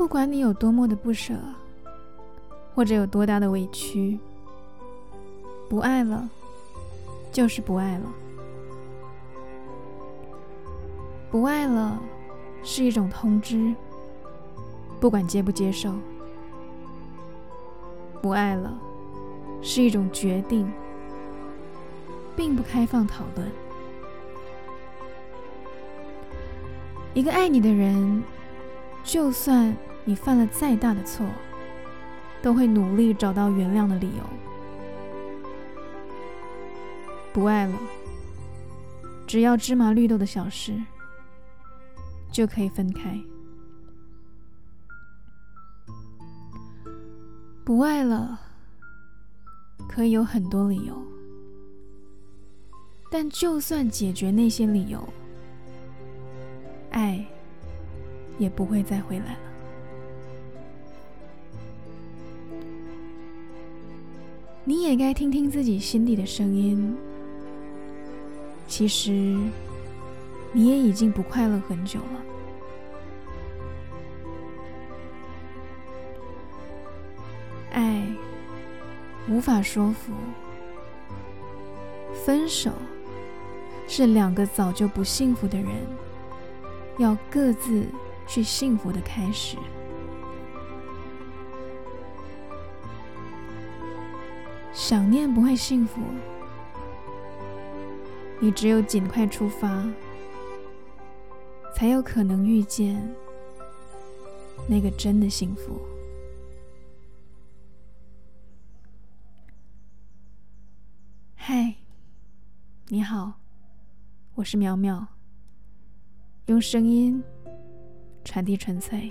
不管你有多么的不舍，或者有多大的委屈，不爱了，就是不爱了。不爱了，是一种通知，不管接不接受；不爱了，是一种决定，并不开放讨论。一个爱你的人，就算你犯了再大的错，都会努力找到原谅的理由。不爱了，只要芝麻绿豆的小事。就可以分开。不爱了，可以有很多理由，但就算解决那些理由，爱也不会再回来了。你也该听听自己心底的声音。其实。你也已经不快乐很久了。爱无法说服，分手是两个早就不幸福的人要各自去幸福的开始。想念不会幸福，你只有尽快出发。才有可能遇见那个真的幸福。嗨，你好，我是苗苗，用声音传递纯粹。